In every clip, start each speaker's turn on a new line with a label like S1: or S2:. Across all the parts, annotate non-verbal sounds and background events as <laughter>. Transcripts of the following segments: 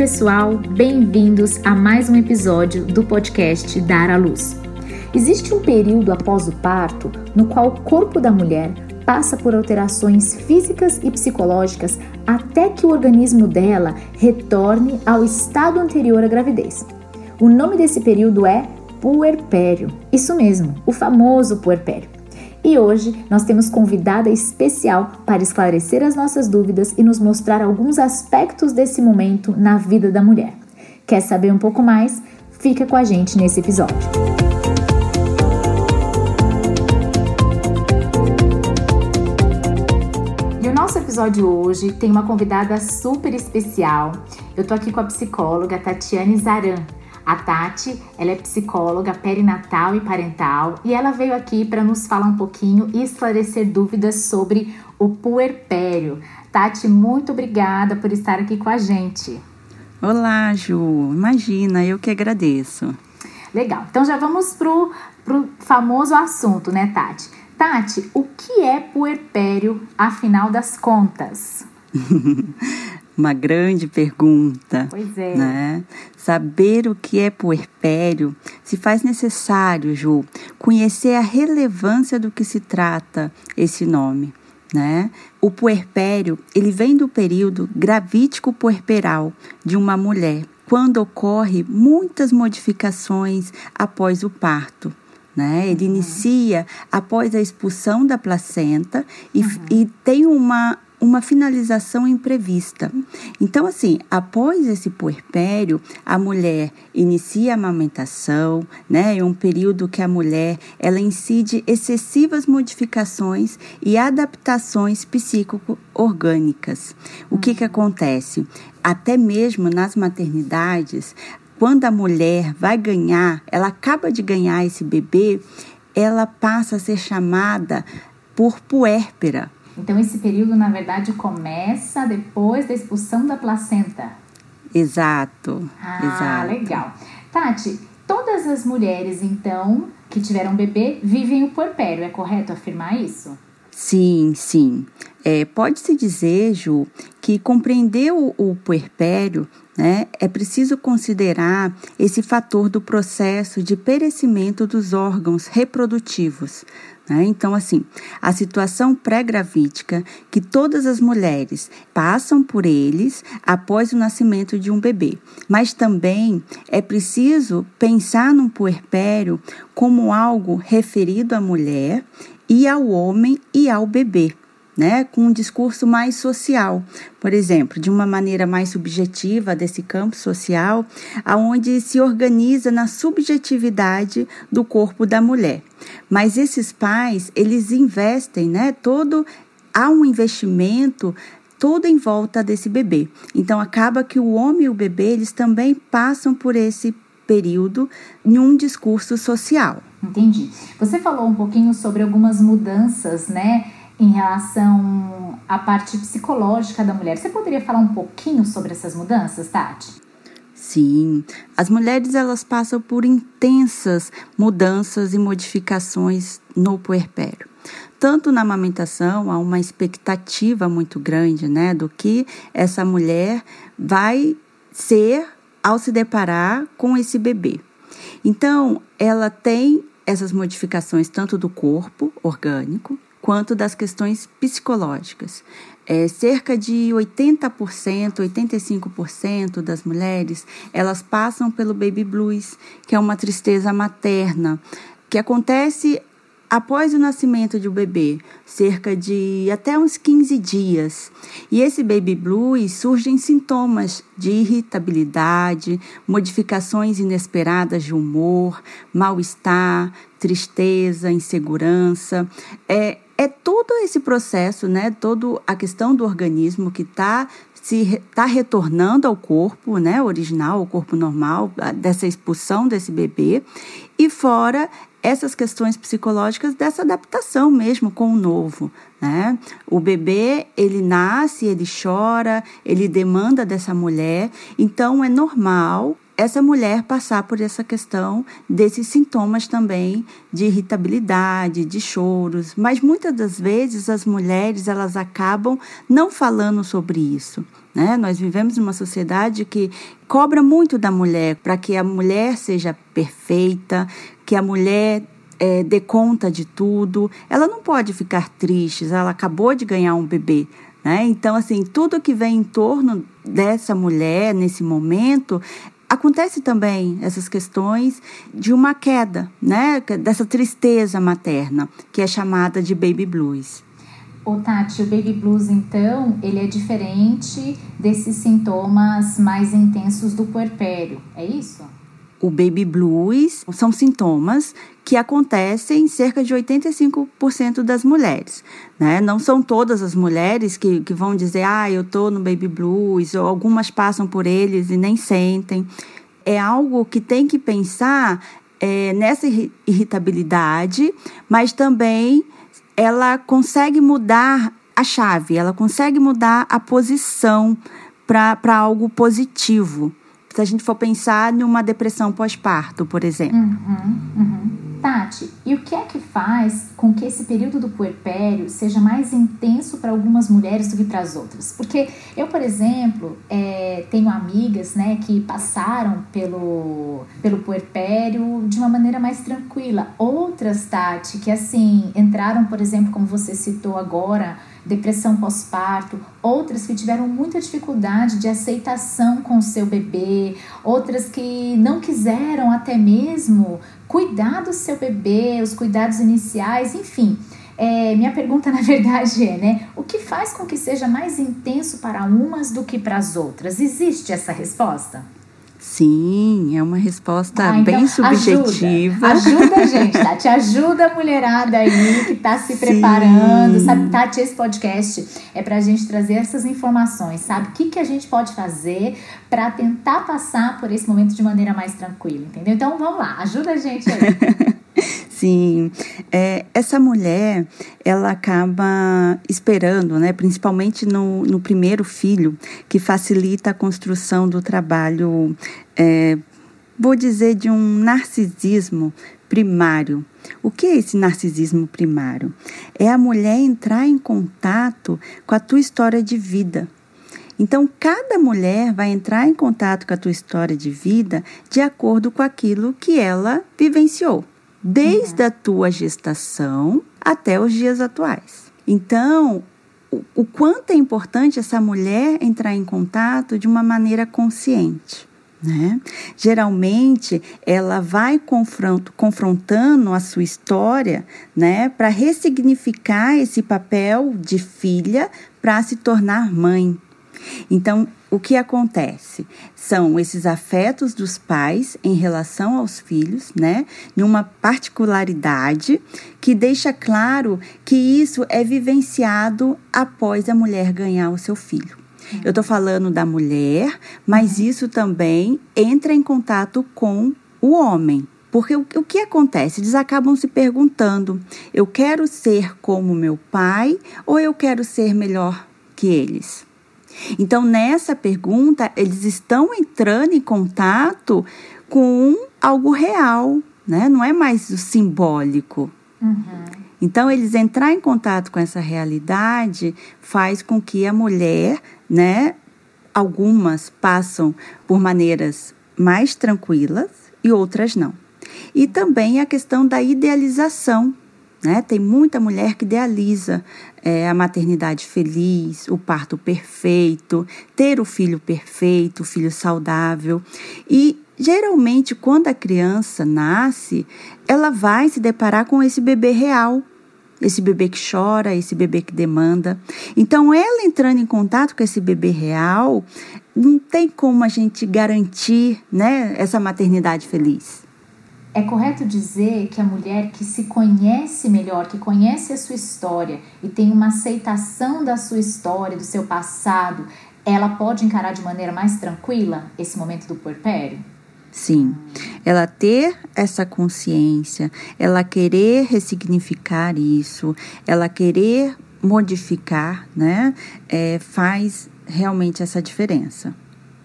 S1: pessoal, bem-vindos a mais um episódio do podcast Dar à Luz. Existe um período após o parto no qual o corpo da mulher passa por alterações físicas e psicológicas até que o organismo dela retorne ao estado anterior à gravidez. O nome desse período é puerpério. Isso mesmo, o famoso puerpério. E hoje nós temos convidada especial para esclarecer as nossas dúvidas e nos mostrar alguns aspectos desse momento na vida da mulher. Quer saber um pouco mais? Fica com a gente nesse episódio. E o nosso episódio hoje tem uma convidada super especial. Eu tô aqui com a psicóloga Tatiane Zaran. A Tati, ela é psicóloga perinatal e parental e ela veio aqui para nos falar um pouquinho e esclarecer dúvidas sobre o puerpério. Tati, muito obrigada por estar aqui com a gente.
S2: Olá, Ju. Imagina, eu que agradeço.
S1: Legal. Então já vamos pro, pro famoso assunto, né, Tati? Tati, o que é puerpério, afinal das contas? <laughs>
S2: Uma grande pergunta.
S1: Pois é.
S2: Né? Saber o que é puerpério se faz necessário, Ju, conhecer a relevância do que se trata esse nome. Né? O puerpério ele vem do período gravítico puerperal de uma mulher, quando ocorre muitas modificações após o parto. Né? Ele uhum. inicia após a expulsão da placenta e, uhum. e tem uma uma finalização imprevista. Então, assim, após esse puerpério, a mulher inicia a amamentação, né? É um período que a mulher ela incide excessivas modificações e adaptações psico-orgânicas. O que que acontece? Até mesmo nas maternidades, quando a mulher vai ganhar, ela acaba de ganhar esse bebê, ela passa a ser chamada por puérpera.
S1: Então, esse período, na verdade, começa depois da expulsão da placenta.
S2: Exato.
S1: Ah,
S2: exato.
S1: legal. Tati, todas as mulheres, então, que tiveram bebê, vivem o puerpério, é correto afirmar isso?
S2: Sim, sim. É, Pode-se dizer, Ju, que compreender o, o puerpério né, é preciso considerar esse fator do processo de perecimento dos órgãos reprodutivos, né? Então, assim, a situação pré-gravídica que todas as mulheres passam por eles após o nascimento de um bebê. Mas também é preciso pensar no puerpério como algo referido à mulher e ao homem e ao bebê né, com um discurso mais social, por exemplo, de uma maneira mais subjetiva desse campo social, aonde se organiza na subjetividade do corpo da mulher. Mas esses pais, eles investem, né, todo há um investimento todo em volta desse bebê. Então acaba que o homem e o bebê, eles também passam por esse período em um discurso social.
S1: Entendi. Você falou um pouquinho sobre algumas mudanças, né? Em relação à parte psicológica da mulher. Você poderia falar um pouquinho sobre essas mudanças, Tati?
S2: Sim, as mulheres elas passam por intensas mudanças e modificações no puerpério. Tanto na amamentação há uma expectativa muito grande, né, do que essa mulher vai ser ao se deparar com esse bebê. Então, ela tem essas modificações tanto do corpo orgânico, quanto das questões psicológicas. É, cerca de 80%, 85% das mulheres, elas passam pelo baby blues, que é uma tristeza materna, que acontece após o nascimento de um bebê, cerca de até uns 15 dias. E esse baby blues surgem sintomas de irritabilidade, modificações inesperadas de humor, mal-estar, tristeza, insegurança. É, é todo esse processo, né? Toda a questão do organismo que está se está retornando ao corpo, né, original, ao corpo normal, dessa expulsão desse bebê, e fora essas questões psicológicas dessa adaptação mesmo com o novo, né? O bebê, ele nasce, ele chora, ele demanda dessa mulher, então é normal essa mulher passar por essa questão desses sintomas também de irritabilidade, de choros, mas muitas das vezes as mulheres elas acabam não falando sobre isso. Né? Nós vivemos numa sociedade que cobra muito da mulher para que a mulher seja perfeita, que a mulher é, dê conta de tudo. Ela não pode ficar triste, ela acabou de ganhar um bebê. Né? Então, assim, tudo que vem em torno dessa mulher nesse momento acontece também essas questões de uma queda, né? Dessa tristeza materna, que é chamada de baby blues.
S1: O Tati, o baby blues, então, ele é diferente desses sintomas mais intensos do puerpério, é isso?
S2: O baby blues são sintomas que acontecem em cerca de 85% das mulheres. Né? Não são todas as mulheres que, que vão dizer, ah, eu tô no baby blues, ou algumas passam por eles e nem sentem. É algo que tem que pensar é, nessa irritabilidade, mas também ela consegue mudar a chave, ela consegue mudar a posição para algo positivo se a gente for pensar numa depressão pós-parto, por exemplo.
S1: Uhum, uhum. Tati, e o que é que faz com que esse período do puerpério seja mais intenso para algumas mulheres do que para as outras? Porque eu, por exemplo, é, tenho amigas né, que passaram pelo, pelo puerpério de uma maneira mais tranquila. Outras, Tati, que assim, entraram, por exemplo, como você citou agora, depressão pós-parto, outras que tiveram muita dificuldade de aceitação com o seu bebê, outras que não quiseram até mesmo cuidar do seu bebê, os cuidados iniciais, enfim. É, minha pergunta, <laughs> na verdade, é, né? O que faz com que seja mais intenso para umas do que para as outras? Existe essa resposta?
S2: Sim, é uma resposta ah, então, bem subjetiva.
S1: Ajuda, ajuda a gente, <laughs> Tati. Ajuda a mulherada aí que está se Sim. preparando. Sabe, Tati, esse podcast é para a gente trazer essas informações, sabe? O que, que a gente pode fazer para tentar passar por esse momento de maneira mais tranquila, entendeu? Então vamos lá, ajuda a gente aí. <laughs>
S2: Sim, é, essa mulher, ela acaba esperando, né, principalmente no, no primeiro filho, que facilita a construção do trabalho, é, vou dizer, de um narcisismo primário. O que é esse narcisismo primário? É a mulher entrar em contato com a tua história de vida. Então, cada mulher vai entrar em contato com a tua história de vida de acordo com aquilo que ela vivenciou desde a tua gestação até os dias atuais. Então, o, o quanto é importante essa mulher entrar em contato de uma maneira consciente. Né? Geralmente ela vai confrontando a sua história né, para ressignificar esse papel de filha para se tornar mãe. Então, o que acontece? São esses afetos dos pais em relação aos filhos, né? Numa particularidade que deixa claro que isso é vivenciado após a mulher ganhar o seu filho. Eu estou falando da mulher, mas isso também entra em contato com o homem. Porque o, o que acontece? Eles acabam se perguntando: eu quero ser como meu pai ou eu quero ser melhor que eles? Então, nessa pergunta, eles estão entrando em contato com algo real, né? Não é mais o simbólico. Uhum. Então, eles entrar em contato com essa realidade faz com que a mulher, né? Algumas passam por maneiras mais tranquilas e outras não. E também a questão da idealização né? Tem muita mulher que idealiza é, a maternidade feliz, o parto perfeito, ter o filho perfeito, o filho saudável. E geralmente, quando a criança nasce, ela vai se deparar com esse bebê real, esse bebê que chora, esse bebê que demanda. Então, ela entrando em contato com esse bebê real, não tem como a gente garantir né, essa maternidade feliz.
S1: É correto dizer que a mulher que se conhece melhor, que conhece a sua história e tem uma aceitação da sua história, do seu passado, ela pode encarar de maneira mais tranquila esse momento do puerpério?
S2: Sim, ela ter essa consciência, ela querer ressignificar isso, ela querer modificar, né, é, faz realmente essa diferença.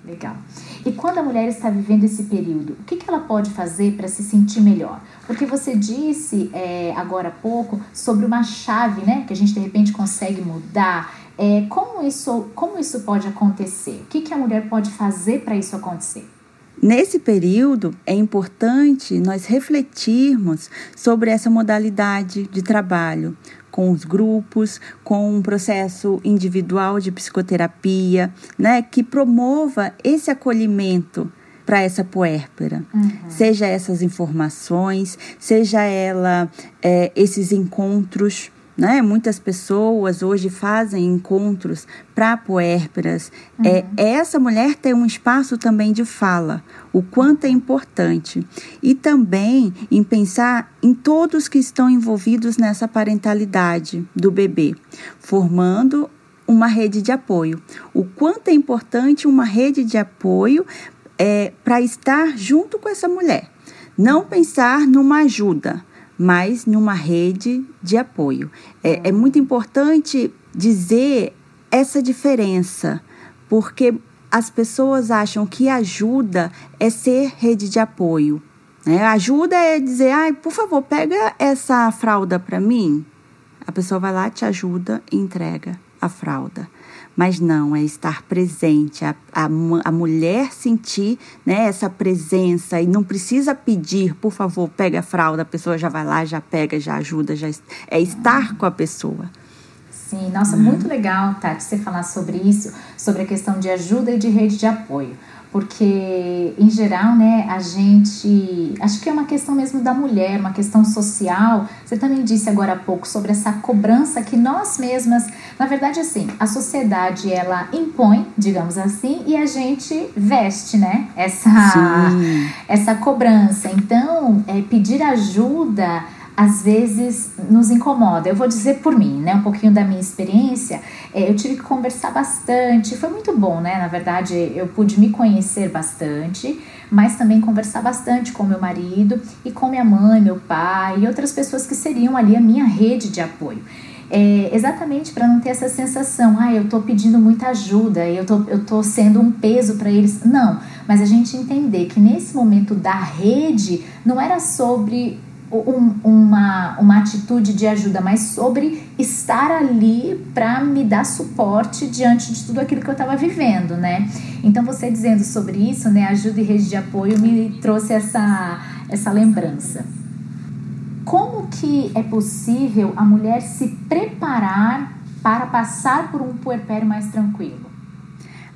S1: Legal. E quando a mulher está vivendo esse período, o que, que ela pode fazer para se sentir melhor? Porque você disse é, agora há pouco sobre uma chave, né? Que a gente de repente consegue mudar. É, como, isso, como isso pode acontecer? O que, que a mulher pode fazer para isso acontecer?
S2: Nesse período, é importante nós refletirmos sobre essa modalidade de trabalho, com os grupos, com um processo individual de psicoterapia, né, que promova esse acolhimento para essa puérpera. Uhum. Seja essas informações, seja ela é, esses encontros né? Muitas pessoas hoje fazem encontros para puérperas. É, uhum. É, essa mulher tem um espaço também de fala, o quanto é importante. E também em pensar em todos que estão envolvidos nessa parentalidade do bebê, formando uma rede de apoio. O quanto é importante uma rede de apoio é, para estar junto com essa mulher. Não pensar numa ajuda mas numa rede de apoio. É, é muito importante dizer essa diferença, porque as pessoas acham que ajuda é ser rede de apoio. Né? Ajuda é dizer, ai, por favor, pega essa fralda para mim. A pessoa vai lá, te ajuda e entrega a fralda mas não, é estar presente, a, a, a mulher sentir né, essa presença e não precisa pedir, por favor, pega a fralda, a pessoa já vai lá, já pega, já ajuda, já é estar com a pessoa.
S1: Sim, nossa, muito legal, Tati, você falar sobre isso, sobre a questão de ajuda e de rede de apoio porque em geral, né, a gente, acho que é uma questão mesmo da mulher, uma questão social. Você também disse agora há pouco sobre essa cobrança que nós mesmas, na verdade assim, a sociedade ela impõe, digamos assim, e a gente veste, né, essa essa cobrança. Então, é, pedir ajuda às vezes nos incomoda. Eu vou dizer por mim, né? Um pouquinho da minha experiência. É, eu tive que conversar bastante. Foi muito bom, né? Na verdade, eu pude me conhecer bastante, mas também conversar bastante com meu marido e com minha mãe, meu pai e outras pessoas que seriam ali a minha rede de apoio. É, exatamente para não ter essa sensação, ah, eu tô pedindo muita ajuda, eu tô, eu tô sendo um peso para eles. Não, mas a gente entender que nesse momento da rede não era sobre um, uma, uma atitude de ajuda, mas sobre estar ali para me dar suporte diante de tudo aquilo que eu estava vivendo, né? Então, você dizendo sobre isso, né, ajuda e rede de apoio, me trouxe essa, essa lembrança. Como que é possível a mulher se preparar para passar por um puerpério mais tranquilo?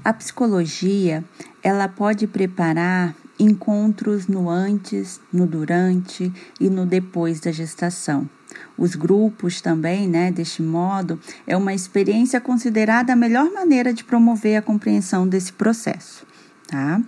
S2: A psicologia, ela pode preparar encontros no antes, no durante e no depois da gestação. Os grupos também, né, deste modo, é uma experiência considerada a melhor maneira de promover a compreensão desse processo. Tá?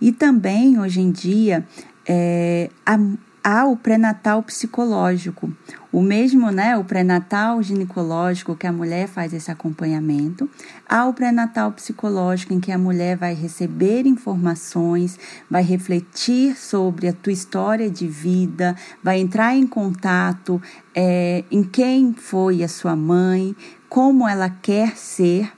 S2: E também, hoje em dia, é, a, há o pré-natal psicológico, o mesmo, né, o pré-natal ginecológico que a mulher faz esse acompanhamento, há o pré-natal psicológico em que a mulher vai receber informações, vai refletir sobre a tua história de vida, vai entrar em contato é, em quem foi a sua mãe, como ela quer ser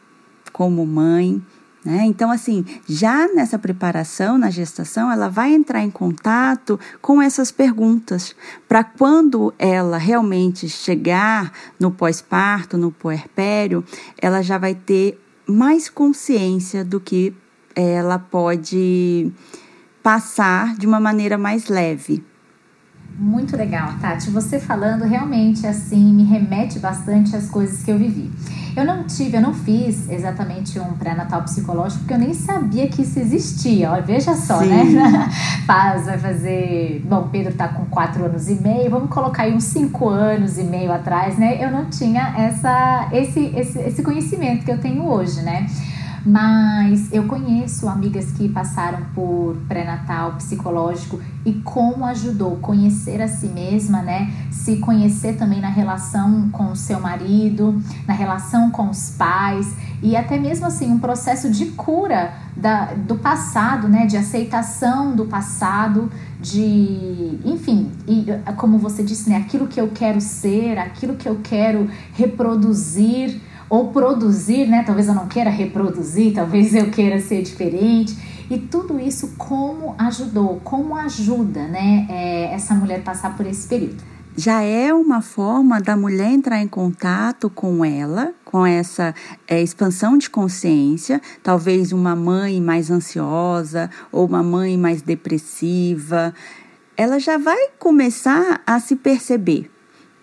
S2: como mãe, né? Então, assim, já nessa preparação, na gestação, ela vai entrar em contato com essas perguntas, para quando ela realmente chegar no pós-parto, no puerpério, ela já vai ter mais consciência do que ela pode passar de uma maneira mais leve.
S1: Muito legal, Tati. Você falando realmente assim me remete bastante às coisas que eu vivi. Eu não tive, eu não fiz exatamente um pré-natal psicológico, porque eu nem sabia que isso existia. Olha, veja só, né? Sim. né? <laughs> Faz, vai fazer. Bom, Pedro tá com quatro anos e meio, vamos colocar aí uns cinco anos e meio atrás, né? Eu não tinha essa, esse, esse, esse conhecimento que eu tenho hoje, né? Mas eu conheço amigas que passaram por pré-natal psicológico e como ajudou conhecer a si mesma, né? Se conhecer também na relação com o seu marido, na relação com os pais e até mesmo assim um processo de cura da, do passado, né? De aceitação do passado, de, enfim, e como você disse, né? Aquilo que eu quero ser, aquilo que eu quero reproduzir ou produzir, né? Talvez eu não queira reproduzir, talvez eu queira ser diferente. E tudo isso como ajudou, como ajuda, né, é, essa mulher passar por esse período
S2: já é uma forma da mulher entrar em contato com ela, com essa é, expansão de consciência, talvez uma mãe mais ansiosa ou uma mãe mais depressiva, ela já vai começar a se perceber.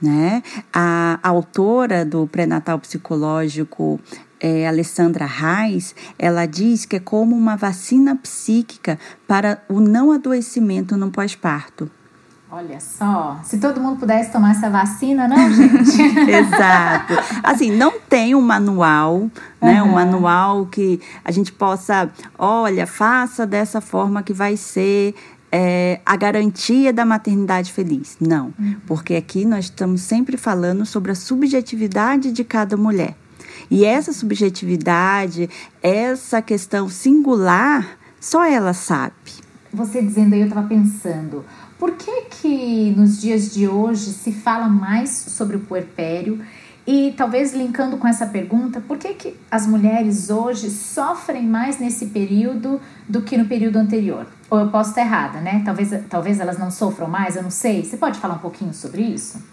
S2: Né? A, a autora do pré-natal psicológico é, Alessandra Reis, ela diz que é como uma vacina psíquica para o não adoecimento no pós-parto.
S1: Olha só, se todo mundo pudesse tomar essa vacina, não, gente? <laughs>
S2: Exato. Assim, não tem um manual, né? Uhum. Um manual que a gente possa, olha, faça dessa forma que vai ser é, a garantia da maternidade feliz. Não, uhum. porque aqui nós estamos sempre falando sobre a subjetividade de cada mulher. E essa subjetividade, essa questão singular, só ela sabe.
S1: Você dizendo aí, eu estava pensando, por que que nos dias de hoje se fala mais sobre o puerpério? E talvez linkando com essa pergunta, por que, que as mulheres hoje sofrem mais nesse período do que no período anterior? Ou eu posso estar errada, né? Talvez, talvez elas não sofram mais, eu não sei. Você pode falar um pouquinho sobre isso?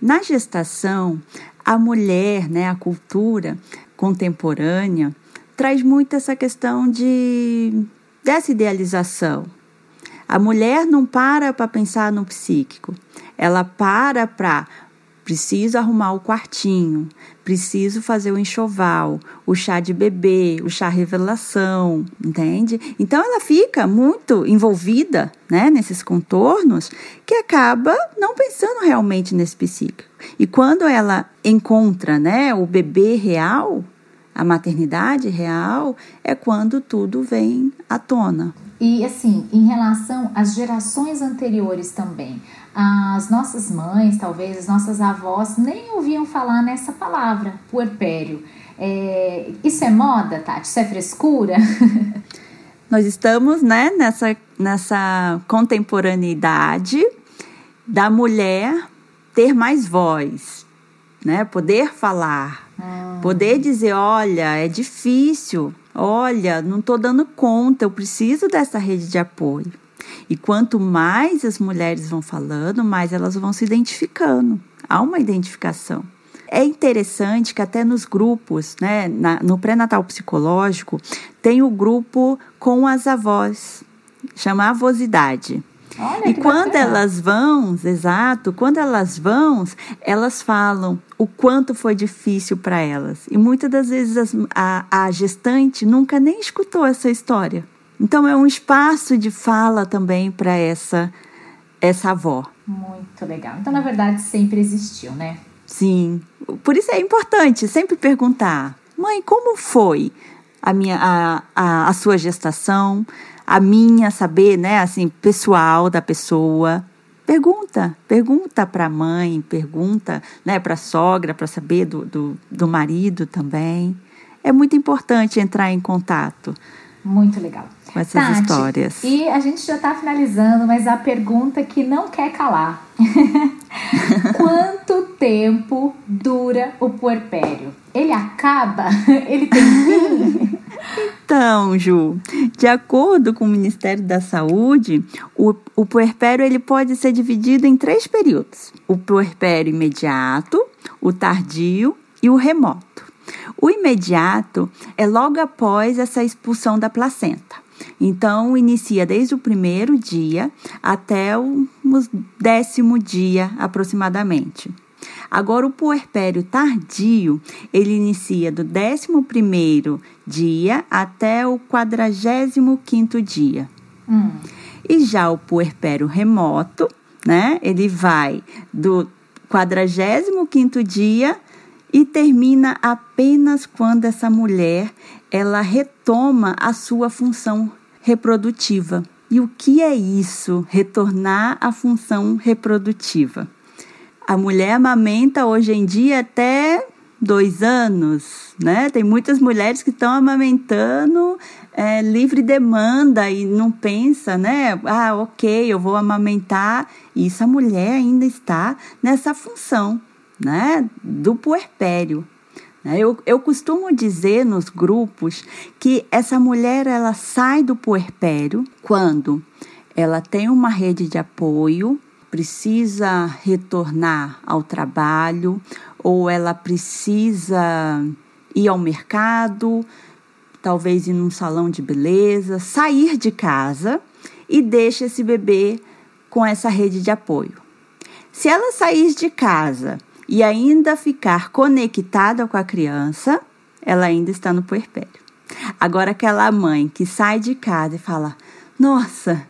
S2: Na gestação, a mulher, né, a cultura contemporânea, traz muito essa questão de dessa idealização, a mulher não para para pensar no psíquico, ela para para preciso arrumar o quartinho, preciso fazer o enxoval, o chá de bebê, o chá revelação, entende? Então ela fica muito envolvida, né, nesses contornos que acaba não pensando realmente nesse psíquico. E quando ela encontra, né, o bebê real, a maternidade real, é quando tudo vem à tona.
S1: E assim, em relação às gerações anteriores também, as nossas mães, talvez as nossas avós, nem ouviam falar nessa palavra, puerpério. É, isso é moda, Tati? Isso é frescura? <laughs>
S2: Nós estamos né, nessa, nessa contemporaneidade da mulher ter mais voz, né? poder falar, hum. poder dizer: olha, é difícil, Olha, não estou dando conta, eu preciso dessa rede de apoio. E quanto mais as mulheres vão falando, mais elas vão se identificando. Há uma identificação. É interessante que até nos grupos, né, na, no pré-natal psicológico, tem o grupo com as avós, chama avosidade.
S1: Olha,
S2: e quando bacana. elas vão, exato, quando elas vão, elas falam o quanto foi difícil para elas. E muitas das vezes as, a, a gestante nunca nem escutou essa história. Então é um espaço de fala também para essa essa avó.
S1: Muito legal. Então, na verdade, sempre existiu, né?
S2: Sim. Por isso é importante sempre perguntar: mãe, como foi a, minha, a, a, a sua gestação? a minha, saber, né, assim, pessoal da pessoa. Pergunta, pergunta para a mãe, pergunta né, para a sogra, para saber do, do, do marido também. É muito importante entrar em contato.
S1: Muito legal.
S2: Com essas Tati, histórias.
S1: E a gente já está finalizando, mas a pergunta que não quer calar: <laughs> Quanto tempo dura o puerpério? Ele acaba? <laughs> Ele tem fim?
S2: Então, Ju, de acordo com o Ministério da Saúde, o, o puerpério ele pode ser dividido em três períodos: o puerpério imediato, o tardio e o remoto. O imediato é logo após essa expulsão da placenta. Então, inicia desde o primeiro dia até o décimo dia aproximadamente. Agora, o puerpério tardio, ele inicia do 11 dia até o 45 dia. Hum. E já o puerpério remoto, né? Ele vai do 45 dia e termina apenas quando essa mulher ela retoma a sua função reprodutiva. E o que é isso? Retornar à função reprodutiva. A mulher amamenta hoje em dia até dois anos, né? Tem muitas mulheres que estão amamentando é, livre demanda e não pensa, né? Ah, ok, eu vou amamentar. Isso a mulher ainda está nessa função, né? Do puerpério. Né? Eu, eu costumo dizer nos grupos que essa mulher ela sai do puerpério quando ela tem uma rede de apoio, precisa retornar ao trabalho ou ela precisa ir ao mercado, talvez ir num salão de beleza, sair de casa e deixa esse bebê com essa rede de apoio. Se ela sair de casa e ainda ficar conectada com a criança, ela ainda está no puerpério. Agora aquela mãe que sai de casa e fala: "Nossa,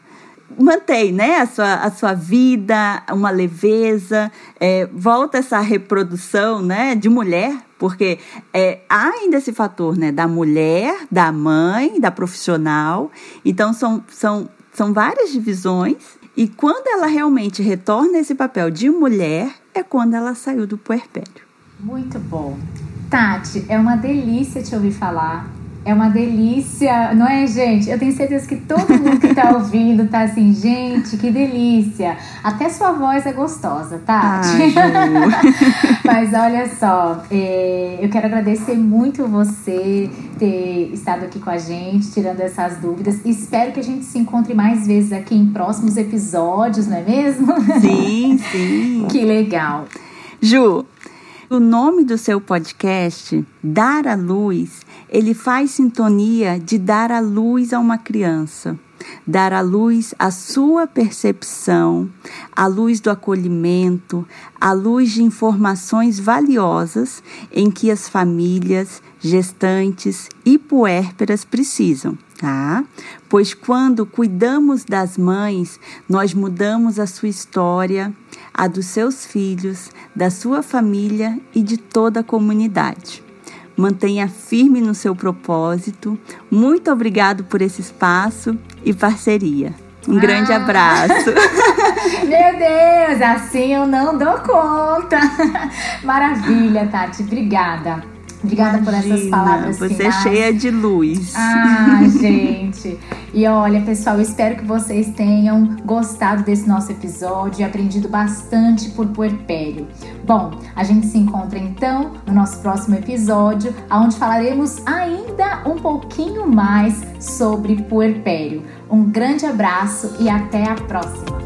S2: mantém né, a, sua, a sua vida, uma leveza, é, volta essa reprodução né, de mulher, porque é, há ainda esse fator né, da mulher, da mãe, da profissional. Então, são, são, são várias divisões. E quando ela realmente retorna esse papel de mulher, é quando ela saiu do puerpério.
S1: Muito bom. Tati, é uma delícia te ouvir falar. É uma delícia, não é, gente? Eu tenho certeza que todo mundo que tá <laughs> ouvindo tá assim, gente, que delícia. Até sua voz é gostosa, tá? <laughs> Mas olha só, é, eu quero agradecer muito você ter estado aqui com a gente, tirando essas dúvidas. Espero que a gente se encontre mais vezes aqui em próximos episódios, não é mesmo?
S2: Sim, sim. <laughs>
S1: que legal.
S2: Ju, o nome do seu podcast, Dar a Luz, ele faz sintonia de dar a luz a uma criança, dar à luz a sua percepção, a luz do acolhimento, a luz de informações valiosas em que as famílias, gestantes e puérperas precisam. Tá? Pois quando cuidamos das mães, nós mudamos a sua história, a dos seus filhos, da sua família e de toda a comunidade. Mantenha firme no seu propósito. Muito obrigado por esse espaço e parceria. Um ah. grande abraço. <laughs>
S1: Meu Deus, assim eu não dou conta. <laughs> Maravilha, Tati. Obrigada. Obrigada Imagina, por essas palavras
S2: você
S1: finais.
S2: é cheia de luz.
S1: Ah, <laughs> gente. E olha, pessoal, eu espero que vocês tenham gostado desse nosso episódio e aprendido bastante por puerpério. Bom, a gente se encontra então no nosso próximo episódio, onde falaremos ainda um pouquinho mais sobre puerpério. Um grande abraço e até a próxima!